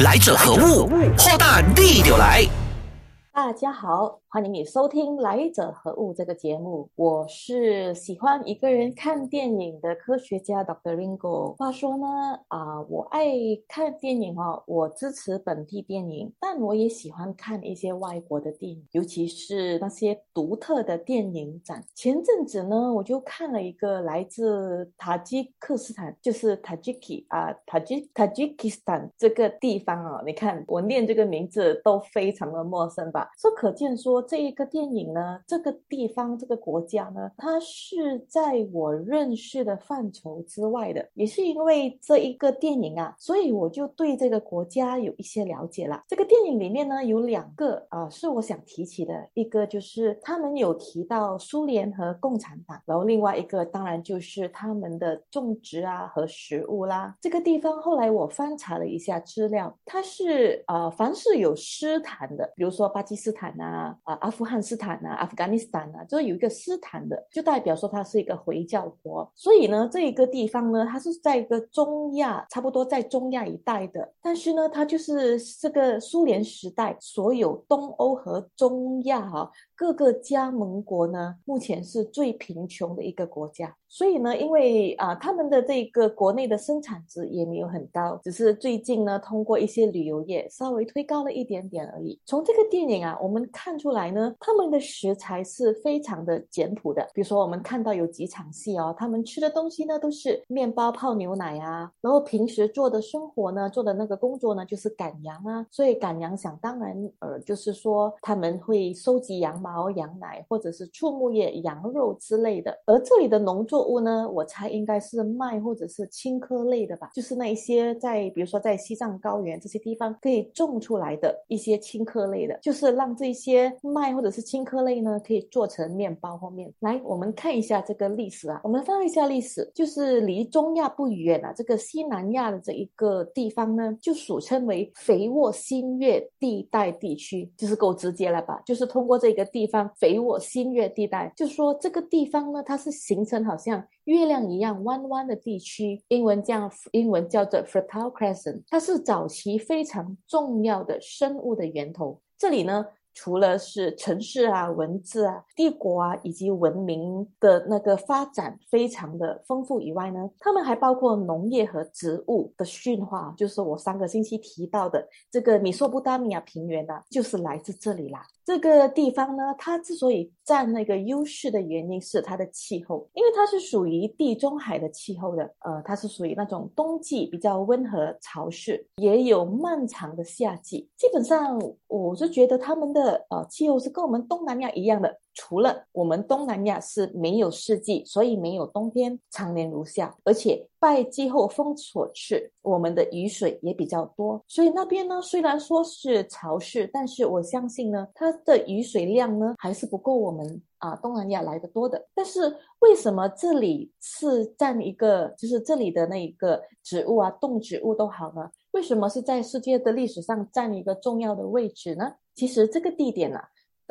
来者何物？货大地就来。大家好，欢迎你收听《来者何物》这个节目。我是喜欢一个人看电影的科学家 Dr. Ringo。话说呢，啊，我爱看电影哦，我支持本地电影，但我也喜欢看一些外国的电影，尤其是那些独特的电影展。前阵子呢，我就看了一个来自塔吉克斯坦，就是 Tajiki 啊，塔吉 Tajikistan 这个地方啊，你看我念这个名字都非常的陌生吧。说可见说，这一个电影呢，这个地方、这个国家呢，它是在我认识的范畴之外的。也是因为这一个电影啊，所以我就对这个国家有一些了解了。这个电影里面呢，有两个啊，是我想提起的。一个就是他们有提到苏联和共产党，然后另外一个当然就是他们的种植啊和食物啦。这个地方后来我翻查了一下资料，它是呃，凡是有斯坦的，比如说巴。基斯坦呐，啊，阿富汗斯坦呐，阿富汗斯坦呐，就是有一个斯坦的，就代表说它是一个回教国。所以呢，这一个地方呢，它是在一个中亚，差不多在中亚一带的。但是呢，它就是这个苏联时代，所有东欧和中亚哈各个加盟国呢，目前是最贫穷的一个国家。所以呢，因为啊，他们的这个国内的生产值也没有很高，只是最近呢，通过一些旅游业稍微推高了一点点而已。从这个电影啊，我们看出来呢，他们的食材是非常的简朴的。比如说，我们看到有几场戏哦，他们吃的东西呢都是面包泡牛奶啊，然后平时做的生活呢，做的那个工作呢就是赶羊啊。所以赶羊想当然呃，就是说他们会收集羊毛、羊奶，或者是畜牧业羊肉之类的。而这里的农作作物呢，我猜应该是麦或者是青稞类的吧，就是那一些在比如说在西藏高原这些地方可以种出来的一些青稞类的，就是让这些麦或者是青稞类呢可以做成面包或面。来，我们看一下这个历史啊，我们翻一下历史，就是离中亚不远啊，这个西南亚的这一个地方呢，就俗称为肥沃新月地带地区，就是够直接了吧？就是通过这个地方肥沃新月地带，就说这个地方呢，它是形成好像。像月亮一样弯弯的地区，英文叫，英文叫做 Fertile Crescent，它是早期非常重要的生物的源头。这里呢。除了是城市啊、文字啊、帝国啊以及文明的那个发展非常的丰富以外呢，他们还包括农业和植物的驯化，就是我上个星期提到的这个米索不达米亚平原呢，就是来自这里啦。这个地方呢，它之所以占那个优势的原因是它的气候，因为它是属于地中海的气候的，呃，它是属于那种冬季比较温和潮湿，也有漫长的夏季。基本上，我是觉得他们的。呃气候是跟我们东南亚一样的，除了我们东南亚是没有四季，所以没有冬天，常年如夏，而且拜季候风所赐，我们的雨水也比较多，所以那边呢虽然说是潮湿，但是我相信呢它的雨水量呢还是不够我们啊东南亚来的多的。但是为什么这里是占一个，就是这里的那一个植物啊动植物都好呢？为什么是在世界的历史上占一个重要的位置呢？其实这个地点呢，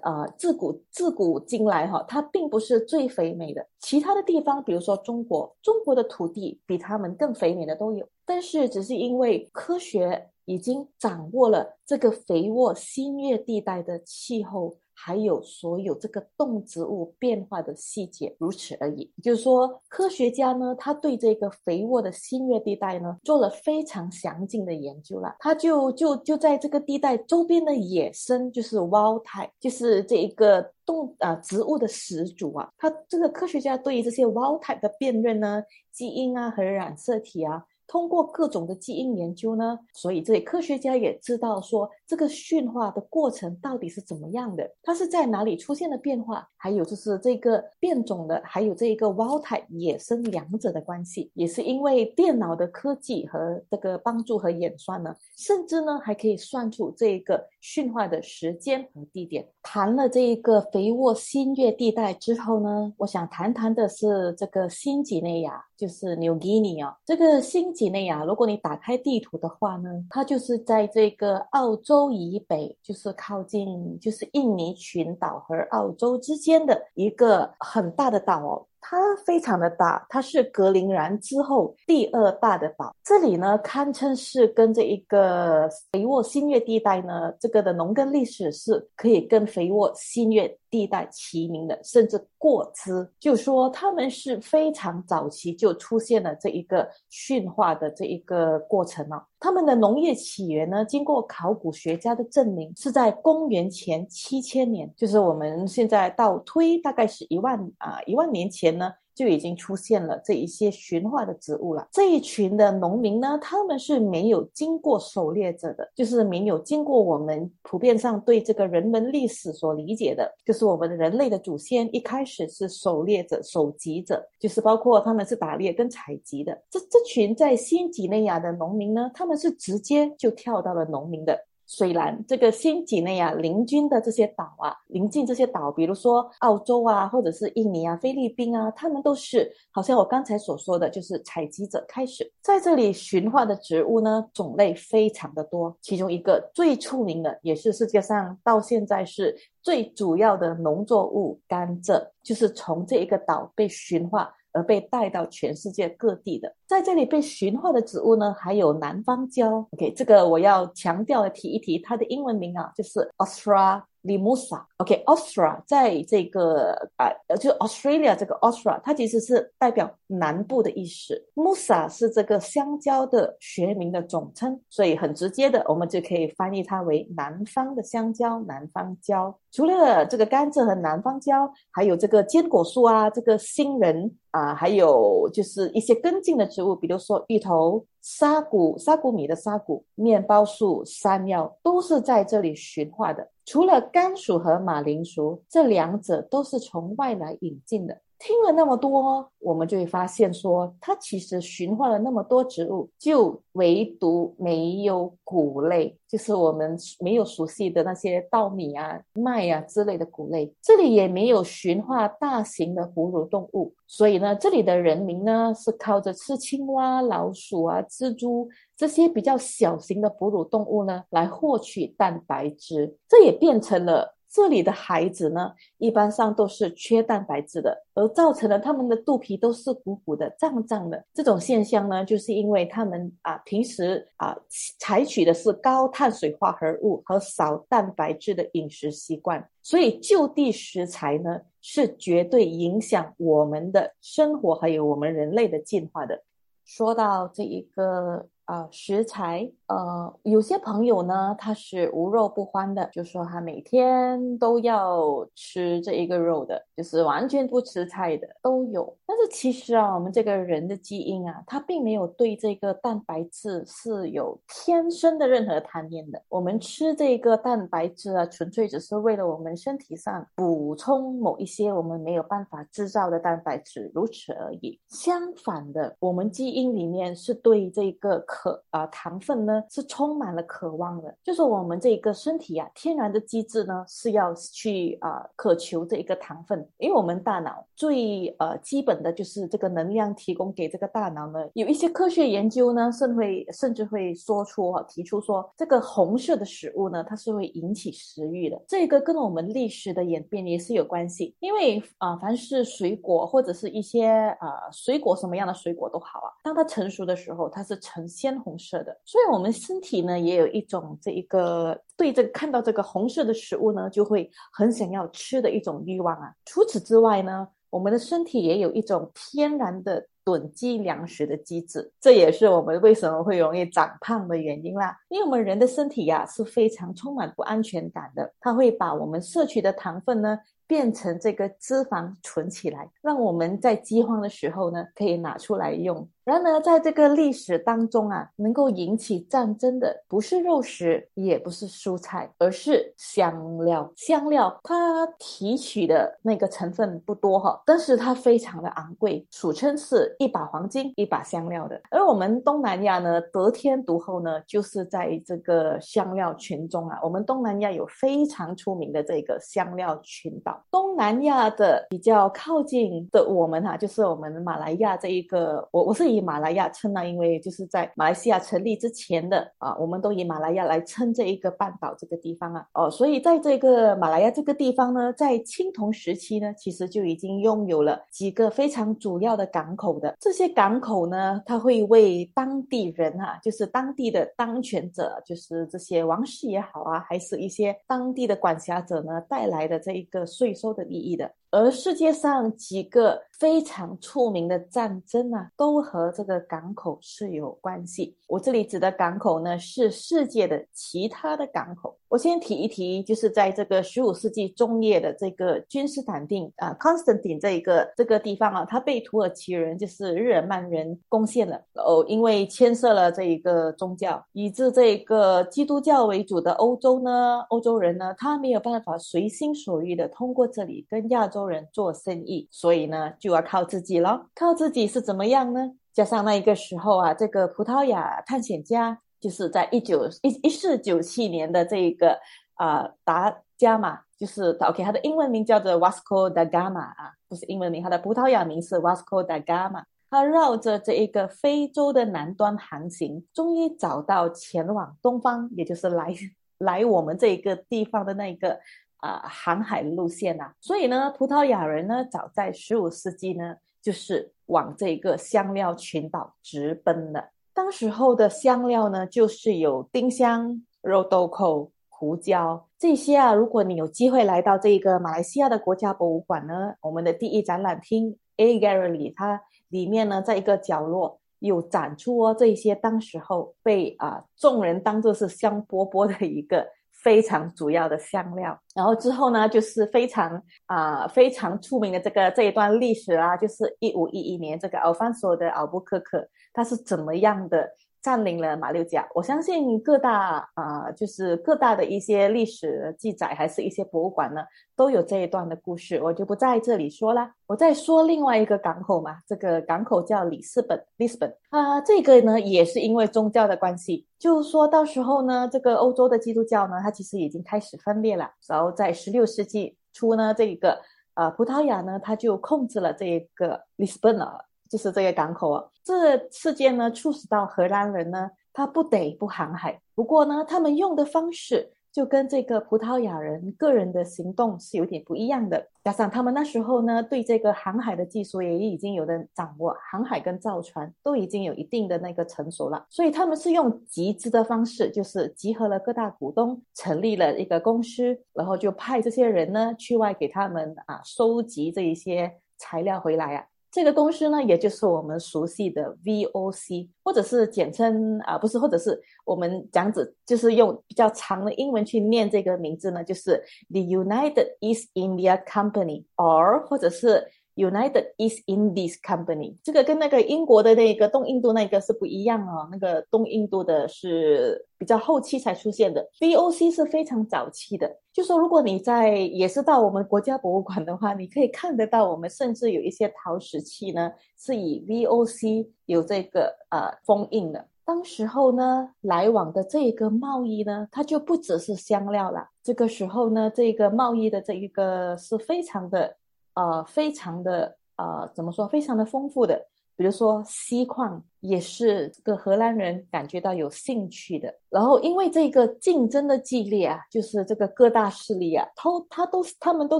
呃，自古自古今来哈，它并不是最肥美的。其他的地方，比如说中国，中国的土地比他们更肥美的都有。但是，只是因为科学已经掌握了这个肥沃新月地带的气候。还有所有这个动植物变化的细节，如此而已。也就是说，科学家呢，他对这个肥沃的新月地带呢，做了非常详尽的研究了。他就就就在这个地带周边的野生，就是 wild type，就是这一个动啊植物的始祖啊。他这个科学家对于这些 wild type 的辨认呢，基因啊和染色体啊。通过各种的基因研究呢，所以这些科学家也知道说这个驯化的过程到底是怎么样的，它是在哪里出现了变化，还有就是这个变种的，还有这一个 wild type 野生两者的关系，也是因为电脑的科技和这个帮助和演算呢，甚至呢还可以算出这个驯化的时间和地点。谈了这一个肥沃新月地带之后呢，我想谈谈的是这个新几内亚，就是 New Guinea 哦，这个新。几内亚，如果你打开地图的话呢，它就是在这个澳洲洲以北，就是靠近就是印尼群岛和澳洲之间的一个很大的岛。它非常的大，它是格陵兰之后第二大的岛。这里呢，堪称是跟这一个肥沃新月地带呢，这个的农耕历史是可以跟肥沃新月地带齐名的，甚至过之。就说他们是非常早期就出现了这一个驯化的这一个过程啊。他们的农业起源呢，经过考古学家的证明，是在公元前七千年，就是我们现在倒推大概是一万啊一万年前呢。就已经出现了这一些驯化的植物了。这一群的农民呢，他们是没有经过狩猎者的，就是没有经过我们普遍上对这个人文历史所理解的，就是我们人类的祖先一开始是狩猎者、狩集者，就是包括他们是打猎跟采集的。这这群在新几内亚的农民呢，他们是直接就跳到了农民的。虽然这个新几内亚邻近的这些岛啊，临近这些岛，比如说澳洲啊，或者是印尼啊、菲律宾啊，他们都是好像我刚才所说的，就是采集者开始在这里驯化的植物呢，种类非常的多。其中一个最出名的，也是世界上到现在是最主要的农作物——甘蔗，就是从这一个岛被驯化。而被带到全世界各地的，在这里被驯化的植物呢，还有南方蕉。OK，这个我要强调的提一提，它的英文名啊，就是 Austria。Limusa，OK，Austria 在这个啊，就 Australia 这个 Austria，它其实是代表南部的意思。Musa 是这个香蕉的学名的总称，所以很直接的，我们就可以翻译它为南方的香蕉，南方蕉。除了这个甘蔗和南方蕉，还有这个坚果树啊，这个杏仁啊，还有就是一些根茎的植物，比如说芋头、沙谷、沙谷米的沙谷、面包树、山药，都是在这里驯化的。除了甘薯和马铃薯，这两者都是从外来引进的。听了那么多，我们就会发现说，它其实驯化了那么多植物，就唯独没有谷类，就是我们没有熟悉的那些稻米啊、麦啊之类的谷类。这里也没有驯化大型的哺乳动物，所以呢，这里的人民呢是靠着吃青蛙、老鼠啊、蜘蛛这些比较小型的哺乳动物呢来获取蛋白质，这也变成了。这里的孩子呢，一般上都是缺蛋白质的，而造成了他们的肚皮都是鼓鼓的、胀胀的。这种现象呢，就是因为他们啊，平时啊采取的是高碳水化合物和少蛋白质的饮食习惯，所以就地食材呢，是绝对影响我们的生活还有我们人类的进化的。说到这一个。啊，食材，呃，有些朋友呢，他是无肉不欢的，就说他每天都要吃这一个肉的，就是完全不吃菜的都有。但是其实啊，我们这个人的基因啊，他并没有对这个蛋白质是有天生的任何贪念的。我们吃这个蛋白质啊，纯粹只是为了我们身体上补充某一些我们没有办法制造的蛋白质，如此而已。相反的，我们基因里面是对这个。可啊，糖分呢是充满了渴望的，就是我们这一个身体呀，天然的机制呢是要去啊渴求这一个糖分，因为我们大脑最呃基本的就是这个能量提供给这个大脑呢。有一些科学研究呢，甚会甚至会说出哈，提出说这个红色的食物呢，它是会引起食欲的。这个跟我们历史的演变也是有关系，因为啊，凡是水果或者是一些啊水果什么样的水果都好啊，当它成熟的时候，它是呈现。鲜红色的，所以我们身体呢也有一种这一个对这个看到这个红色的食物呢，就会很想要吃的一种欲望啊。除此之外呢，我们的身体也有一种天然的囤积粮食的机制，这也是我们为什么会容易长胖的原因啦。因为我们人的身体呀是非常充满不安全感的，它会把我们摄取的糖分呢。变成这个脂肪存起来，让我们在饥荒的时候呢，可以拿出来用。然而，在这个历史当中啊，能够引起战争的不是肉食，也不是蔬菜，而是香料。香料它提取的那个成分不多哈，但是它非常的昂贵，俗称是一把黄金，一把香料的。而我们东南亚呢，得天独厚呢，就是在这个香料群中啊。我们东南亚有非常出名的这个香料群岛。东南亚的比较靠近的我们哈，就是我们马来亚这一个，我我是以马来亚称呢，因为就是在马来西亚成立之前的啊，我们都以马来亚来称这一个半岛这个地方啊。哦，所以在这个马来亚这个地方呢，在青铜时期呢，其实就已经拥有了几个非常主要的港口的。这些港口呢，它会为当地人啊，就是当地的当权者，就是这些王室也好啊，还是一些当地的管辖者呢，带来的这一个税收的利益的。而世界上几个非常出名的战争啊，都和这个港口是有关系。我这里指的港口呢，是世界的其他的港口。我先提一提，就是在这个十五世纪中叶的这个君士坦丁啊 （Constantin） 这一个这个地方啊，它被土耳其人，就是日耳曼人攻陷了。哦，因为牵涉了这一个宗教，以致这个基督教为主的欧洲呢，欧洲人呢，他没有办法随心所欲的通过这里跟亚洲。人做生意，所以呢就要靠自己了。靠自己是怎么样呢？加上那一个时候啊，这个葡萄牙探险家就是在一九一一四九七年的这一个啊达伽马，就是 OK，他的英文名叫做 Vasco da Gama 啊，不是英文名，他的葡萄牙名是 Vasco da Gama。他绕着这一个非洲的南端航行，终于找到前往东方，也就是来来我们这一个地方的那一个。啊，航海路线呐，所以呢，葡萄牙人呢，早在十五世纪呢，就是往这个香料群岛直奔的。当时候的香料呢，就是有丁香、肉豆蔻、胡椒这些啊。如果你有机会来到这个马来西亚的国家博物馆呢，我们的第一展览厅 A Gallery，它里面呢，在一个角落有展出哦，这些当时候被啊众人当做是香饽饽的一个。非常主要的香料，然后之后呢，就是非常啊非常出名的这个这一段历史啊，就是一五一一年这个奥方索的奥布克克，他是怎么样的？占领了马六甲，我相信各大啊，就是各大的一些历史记载，还是一些博物馆呢，都有这一段的故事，我就不在这里说啦。我再说另外一个港口嘛，这个港口叫里斯本 （Lisbon） 啊，这个呢也是因为宗教的关系，就是说到时候呢，这个欧洲的基督教呢，它其实已经开始分裂了。然后在十六世纪初呢，这个呃葡萄牙呢，它就控制了这个里斯本了。就是这个港口啊，这事件呢，促使到荷兰人呢，他不得不航海。不过呢，他们用的方式就跟这个葡萄牙人个人的行动是有点不一样的。加上他们那时候呢，对这个航海的技术也已经有的掌握，航海跟造船都已经有一定的那个成熟了。所以他们是用集资的方式，就是集合了各大股东，成立了一个公司，然后就派这些人呢去外给他们啊收集这一些材料回来啊。这个公司呢，也就是我们熟悉的 VOC，或者是简称啊，不是，或者是我们讲子，就是用比较长的英文去念这个名字呢，就是 The United East India Company，or 或者是。United East Indies Company，这个跟那个英国的那个东印度那个是不一样哦。那个东印度的是比较后期才出现的，VOC 是非常早期的。就说如果你在也是到我们国家博物馆的话，你可以看得到，我们甚至有一些陶石器呢是以 VOC 有这个呃封印的。当时候呢，来往的这个贸易呢，它就不只是香料了。这个时候呢，这个贸易的这一个是非常的。呃，非常的呃，怎么说？非常的丰富的，比如说锡矿，也是这个荷兰人感觉到有兴趣的。然后，因为这个竞争的激烈啊，就是这个各大势力啊，都他都他们都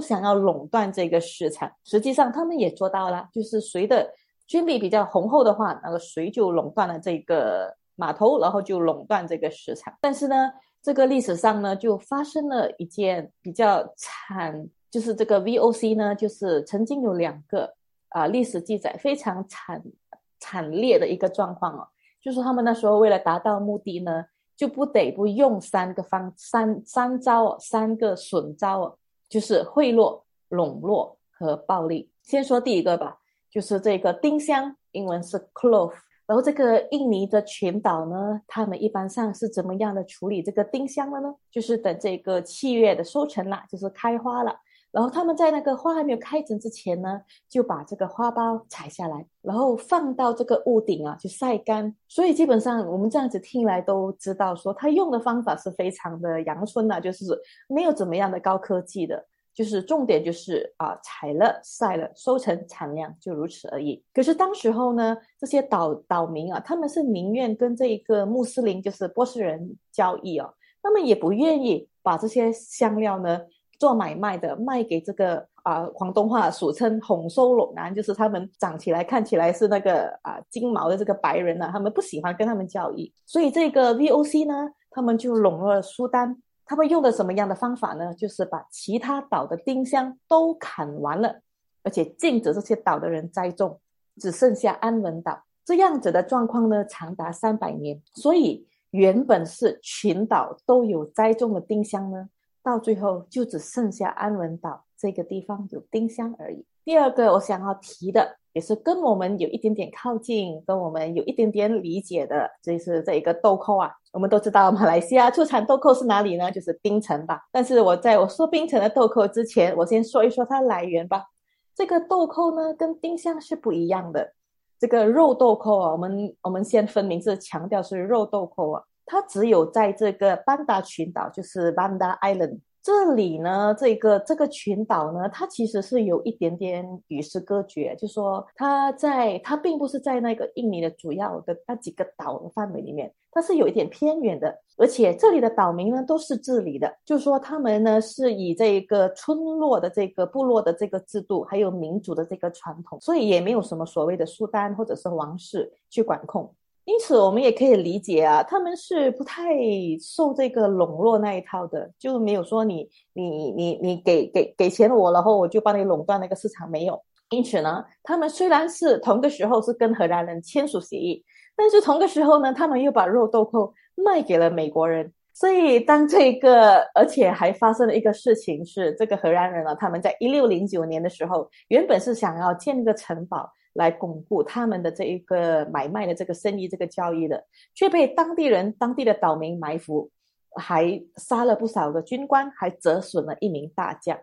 想要垄断这个市场。实际上，他们也做到了，就是谁的军力比较雄厚的话，那个谁就垄断了这个码头，然后就垄断这个市场。但是呢，这个历史上呢，就发生了一件比较惨。就是这个 VOC 呢，就是曾经有两个啊历史记载非常惨惨烈的一个状况哦，就是他们那时候为了达到目的呢，就不得不用三个方三三招哦，三个损招哦，就是贿赂、笼络和暴力。先说第一个吧，就是这个丁香，英文是 clove。然后这个印尼的群岛呢，他们一般上是怎么样的处理这个丁香的呢？就是等这个七月的收成啦，就是开花了。然后他们在那个花还没有开成之前呢，就把这个花苞采下来，然后放到这个屋顶啊去晒干。所以基本上我们这样子听来都知道，说他用的方法是非常的阳春呐，就是没有怎么样的高科技的，就是重点就是啊采了晒了收成产量就如此而已。可是当时候呢，这些岛岛民啊，他们是宁愿跟这一个穆斯林就是波斯人交易哦，他们也不愿意把这些香料呢。做买卖的卖给这个啊，广东话俗称“红收拢南”，就是他们长起来看起来是那个啊金毛的这个白人呢，他们不喜欢跟他们交易，所以这个 VOC 呢，他们就笼络了苏丹。他们用的什么样的方法呢？就是把其他岛的丁香都砍完了，而且禁止这些岛的人栽种，只剩下安文岛这样子的状况呢，长达三百年。所以原本是群岛都有栽种的丁香呢。到最后就只剩下安文岛这个地方有丁香而已。第二个我想要提的，也是跟我们有一点点靠近，跟我们有一点点理解的，就是这一个豆蔻啊。我们都知道马来西亚出产豆蔻是哪里呢？就是槟城吧。但是我在我说槟城的豆蔻之前，我先说一说它来源吧。这个豆蔻呢，跟丁香是不一样的。这个肉豆蔻啊，我们我们先分明是强调是肉豆蔻啊。它只有在这个班达群岛，就是 Banda Island 这里呢，这个这个群岛呢，它其实是有一点点与世隔绝，就说它在它并不是在那个印尼的主要的那几个岛的范围里面，它是有一点偏远的，而且这里的岛民呢都是治理的，就是说他们呢是以这个村落的这个部落的这个制度，还有民族的这个传统，所以也没有什么所谓的苏丹或者是王室去管控。因此，我们也可以理解啊，他们是不太受这个笼络那一套的，就没有说你你你你给给给钱我，然后我就帮你垄断那个市场，没有。因此呢，他们虽然是同个时候是跟荷兰人签署协议，但是同个时候呢，他们又把肉豆蔻卖给了美国人。所以，当这个而且还发生了一个事情，是这个荷兰人呢，他们在一六零九年的时候，原本是想要建一个城堡。来巩固他们的这一个买卖的这个生意，这个交易的，却被当地人、当地的岛民埋伏，还杀了不少的军官，还折损了一名大将。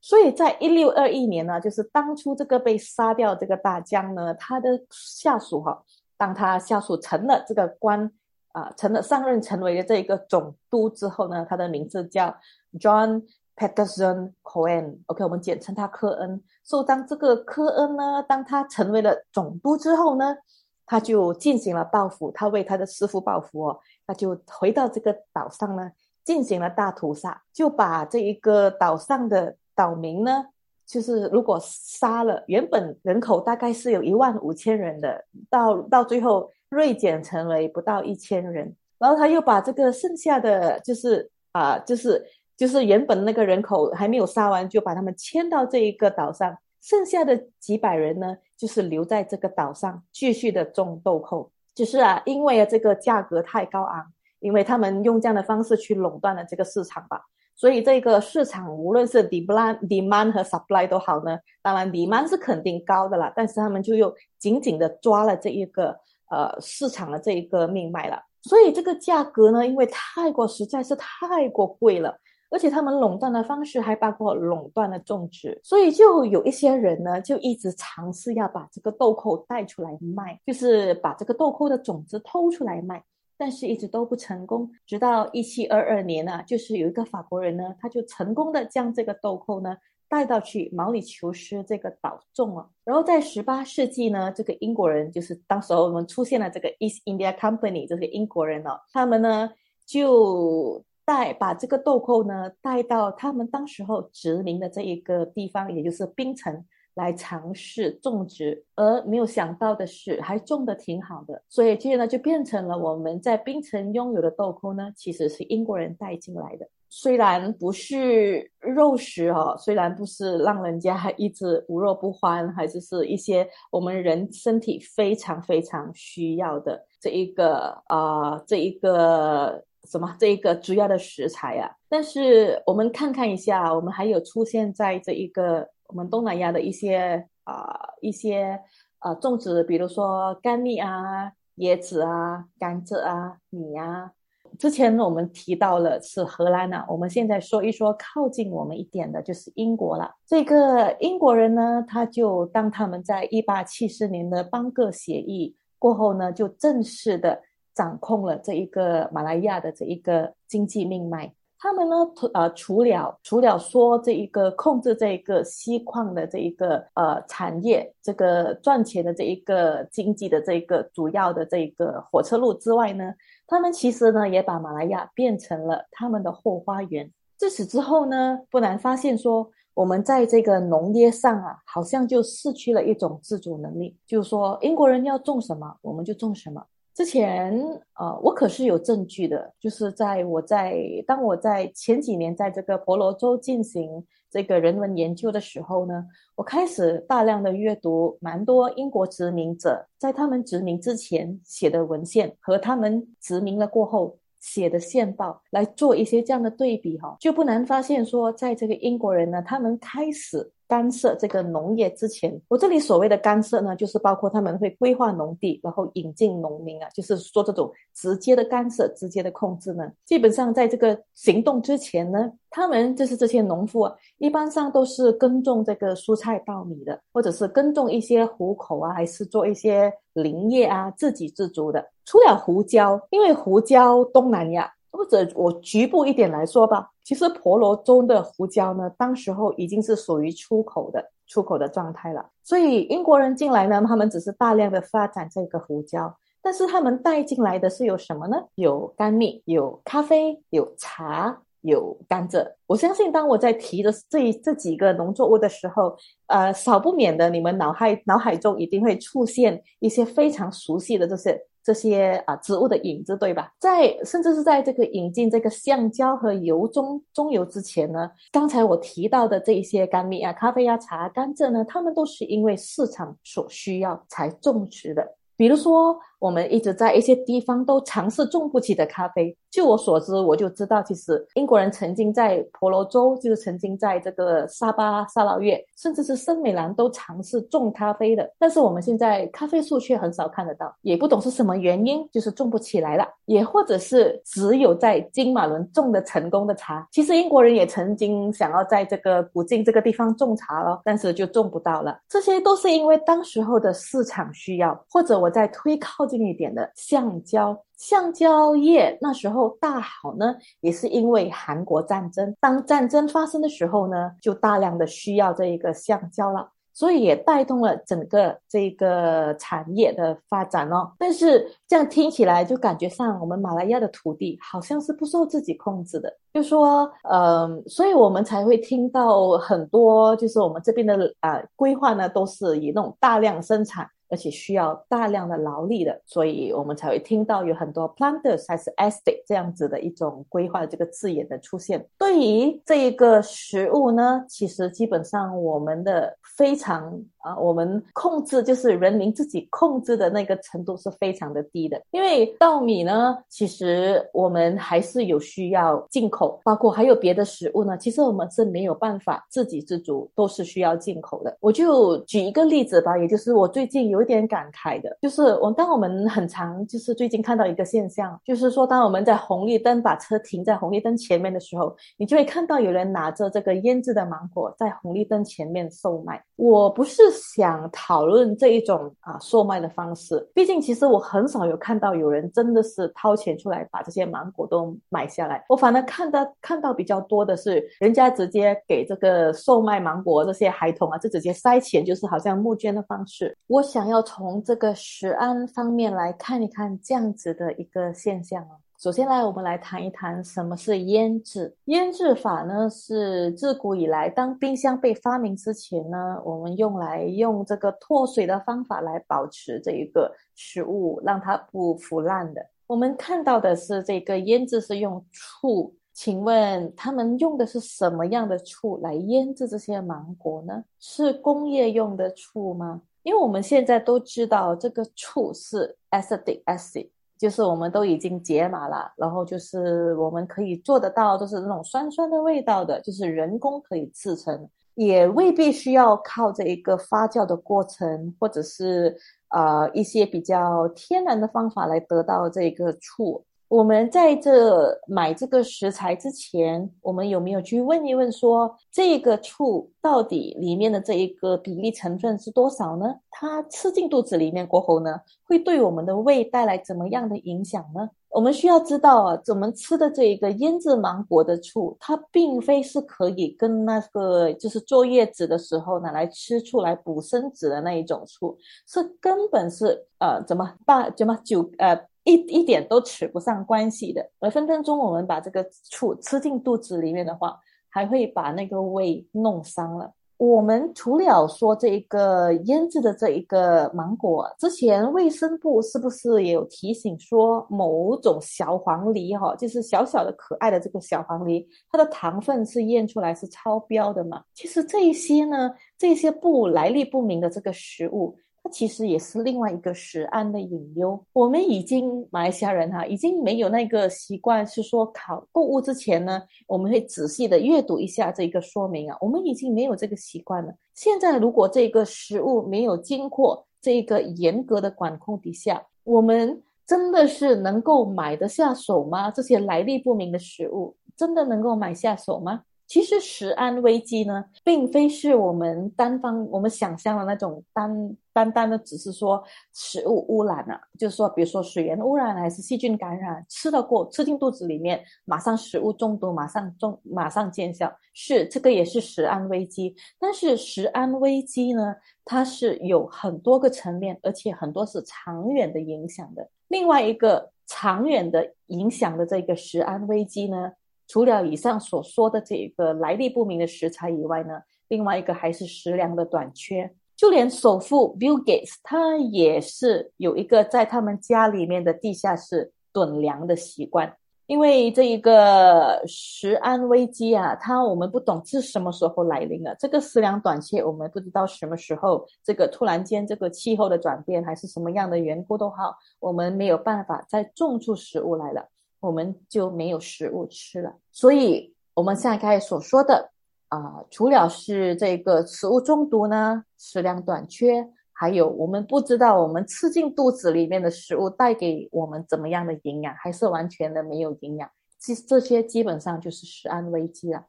所以在一六二一年呢，就是当初这个被杀掉这个大将呢，他的下属哈，当他下属成了这个官啊，成了上任成为了这一个总督之后呢，他的名字叫 John。Peterson Cohen，OK，我们简称他科恩。所以当这个科恩呢，当他成为了总督之后呢，他就进行了报复，他为他的师傅报复哦，他就回到这个岛上呢，进行了大屠杀，就把这一个岛上的岛民呢，就是如果杀了原本人口大概是有一万五千人的，到到最后锐减成为不到一千人，然后他又把这个剩下的就是啊，就是。就是原本那个人口还没有杀完，就把他们迁到这一个岛上，剩下的几百人呢，就是留在这个岛上继续的种豆蔻。就是啊，因为啊这个价格太高昂，因为他们用这样的方式去垄断了这个市场吧，所以这个市场无论是 demand demand 和 supply 都好呢。当然 demand 是肯定高的啦，但是他们就又紧紧的抓了这一个呃市场的这一个命脉了。所以这个价格呢，因为太过实在是太过贵了。而且他们垄断的方式还包括垄断的种植，所以就有一些人呢，就一直尝试要把这个豆蔻带出来卖，就是把这个豆蔻的种子偷出来卖，但是一直都不成功。直到一七二二年呢，就是有一个法国人呢，他就成功的将这个豆蔻呢带到去毛里求斯这个岛种了。然后在十八世纪呢，这个英国人就是当时候我们出现了这个 East India Company 这些英国人哦，他们呢就。带把这个豆蔻呢带到他们当时候殖民的这一个地方，也就是槟城来尝试种植，而没有想到的是，还种的挺好的，所以这在呢就变成了我们在槟城拥有的豆蔻呢，其实是英国人带进来的。虽然不是肉食哦，虽然不是让人家 一直无肉不欢，还是是一些我们人身体非常非常需要的这一个啊这一个。什么这一个主要的食材啊？但是我们看看一下，我们还有出现在这一个我们东南亚的一些啊一些呃种植，比如说甘蜜啊、椰子啊、甘蔗啊、米啊，之前我们提到了是荷兰呐，我们现在说一说靠近我们一点的就是英国了。这个英国人呢，他就当他们在一八七四年的邦格协议过后呢，就正式的掌控了这一个马来亚的这一个经济命脉。他们呢，呃，除了除了说这一个控制这一个锡矿的这一个呃产业，这个赚钱的这一个经济的这一个主要的这一个火车路之外呢，他们其实呢也把马来亚变成了他们的后花园。自此之后呢，不难发现说，我们在这个农业上啊，好像就失去了一种自主能力，就是说英国人要种什么，我们就种什么。之前，呃，我可是有证据的，就是在我在当我在前几年在这个婆罗洲进行这个人文研究的时候呢，我开始大量的阅读蛮多英国殖民者在他们殖民之前写的文献和他们殖民了过后写的线报来做一些这样的对比哈，就不难发现说，在这个英国人呢，他们开始。干涉这个农业之前，我这里所谓的干涉呢，就是包括他们会规划农地，然后引进农民啊，就是说这种直接的干涉、直接的控制呢。基本上在这个行动之前呢，他们就是这些农夫啊，一般上都是耕种这个蔬菜、稻米的，或者是耕种一些糊口啊，还是做一些林业啊，自给自足的。除了胡椒，因为胡椒东南亚。或者我局部一点来说吧，其实婆罗洲的胡椒呢，当时候已经是属于出口的出口的状态了。所以英国人进来呢，他们只是大量的发展这个胡椒，但是他们带进来的是有什么呢？有甘蜜，有咖啡，有茶，有甘蔗。我相信当我在提的这这几个农作物的时候，呃，少不免的你们脑海脑海中一定会出现一些非常熟悉的这些。这些啊植物的影子，对吧？在甚至是在这个引进这个橡胶和油中中油之前呢，刚才我提到的这一些甘蜜啊、咖啡啊、茶、甘蔗呢，它们都是因为市场所需要才种植的。比如说，我们一直在一些地方都尝试种不起的咖啡。据我所知，我就知道，其实英国人曾经在婆罗洲，就是曾经在这个沙巴、沙捞越，甚至是森美兰都尝试种咖啡的。但是我们现在咖啡树却很少看得到，也不懂是什么原因，就是种不起来了。也或者是只有在金马伦种的成功的茶。其实英国人也曾经想要在这个古晋这个地方种茶了，但是就种不到了。这些都是因为当时候的市场需要，或者。我在推靠近一点的橡胶，橡胶业那时候大好呢，也是因为韩国战争。当战争发生的时候呢，就大量的需要这一个橡胶了。所以也带动了整个这个产业的发展哦。但是这样听起来就感觉上，我们马来亚的土地好像是不受自己控制的。就说，嗯，所以我们才会听到很多，就是我们这边的啊规划呢，都是以那种大量生产。而且需要大量的劳力的，所以我们才会听到有很多 planters 还是 estate 这样子的一种规划的这个字眼的出现。对于这一个食物呢，其实基本上我们的非常啊，我们控制就是人民自己控制的那个程度是非常的低的。因为稻米呢，其实我们还是有需要进口，包括还有别的食物呢，其实我们是没有办法自给自足，都是需要进口的。我就举一个例子吧，也就是我最近有。有点感慨的，就是我当我们很常就是最近看到一个现象，就是说当我们在红绿灯把车停在红绿灯前面的时候，你就会看到有人拿着这个腌制的芒果在红绿灯前面售卖。我不是想讨论这一种啊售卖的方式，毕竟其实我很少有看到有人真的是掏钱出来把这些芒果都买下来。我反而看到看到比较多的是，人家直接给这个售卖芒果这些孩童啊，就直接塞钱，就是好像募捐的方式。我想要。要从这个食安方面来看一看这样子的一个现象哦。首先来，我们来谈一谈什么是腌制。腌制法呢，是自古以来，当冰箱被发明之前呢，我们用来用这个脱水的方法来保持这一个食物，让它不腐烂的。我们看到的是这个腌制是用醋，请问他们用的是什么样的醋来腌制这些芒果呢？是工业用的醋吗？因为我们现在都知道这个醋是 acidic acid，就是我们都已经解码了，然后就是我们可以做得到，就是那种酸酸的味道的，就是人工可以制成，也未必需要靠这一个发酵的过程，或者是呃一些比较天然的方法来得到这个醋。我们在这买这个食材之前，我们有没有去问一问，说这个醋到底里面的这一个比例成分是多少呢？它吃进肚子里面过后呢，会对我们的胃带来怎么样的影响呢？我们需要知道啊，我们吃的这一个腌制芒果的醋，它并非是可以跟那个就是坐月子的时候拿来吃醋来补身子的那一种醋，是根本是呃怎么办？怎么酒呃？一一点都扯不上关系的，而分分钟我们把这个醋吃进肚子里面的话，还会把那个胃弄伤了。我们除了说这一个腌制的这一个芒果，之前卫生部是不是也有提醒说，某种小黄梨哈，就是小小的可爱的这个小黄梨，它的糖分是验出来是超标的嘛？其实这一些呢，这些不来历不明的这个食物。它其实也是另外一个食安的隐忧。我们已经马来西亚人哈，已经没有那个习惯，是说考购物之前呢，我们会仔细的阅读一下这个说明啊。我们已经没有这个习惯了。现在如果这个食物没有经过这个严格的管控底下，我们真的是能够买得下手吗？这些来历不明的食物真的能够买下手吗？其实食安危机呢，并非是我们单方我们想象的那种单单单的，只是说食物污染啊，就是说，比如说水源污染还是细菌感染，吃了过吃进肚子里面，马上食物中毒，马上中马上见效，是这个也是食安危机。但是食安危机呢，它是有很多个层面，而且很多是长远的影响的。另外一个长远的影响的这个食安危机呢？除了以上所说的这个来历不明的食材以外呢，另外一个还是食粮的短缺。就连首富 Bill Gates 他也是有一个在他们家里面的地下室囤粮的习惯。因为这一个食安危机啊，它我们不懂是什么时候来临的。这个食粮短缺，我们不知道什么时候这个突然间这个气候的转变还是什么样的缘故都好，我们没有办法再种出食物来了。我们就没有食物吃了，所以我们现在开始所说的啊，除了是这个食物中毒呢，食量短缺，还有我们不知道我们吃进肚子里面的食物带给我们怎么样的营养，还是完全的没有营养，这这些基本上就是食安危机了。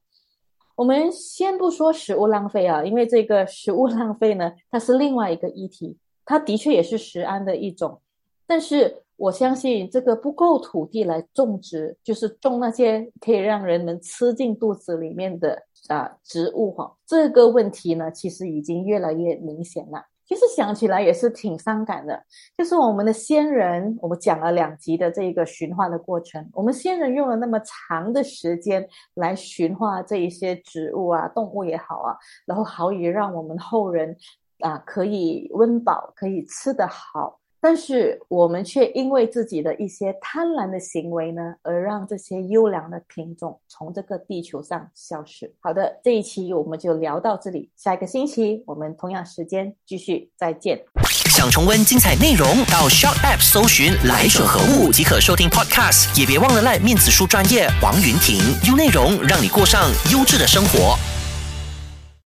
我们先不说食物浪费啊，因为这个食物浪费呢，它是另外一个议题，它的确也是食安的一种，但是。我相信这个不够土地来种植，就是种那些可以让人们吃进肚子里面的啊植物哈。这个问题呢，其实已经越来越明显了。其实想起来也是挺伤感的，就是我们的先人，我们讲了两集的这个驯化的过程，我们先人用了那么长的时间来驯化这一些植物啊、动物也好啊，然后好以让我们后人啊可以温饱，可以吃得好。但是我们却因为自己的一些贪婪的行为呢，而让这些优良的品种从这个地球上消失。好的，这一期我们就聊到这里，下一个星期我们同样时间继续再见。想重温精彩内容，到 Shop App 搜寻“来者何物”即可收听 Podcast，也别忘了赖面子书专业王云婷，用内容让你过上优质的生活。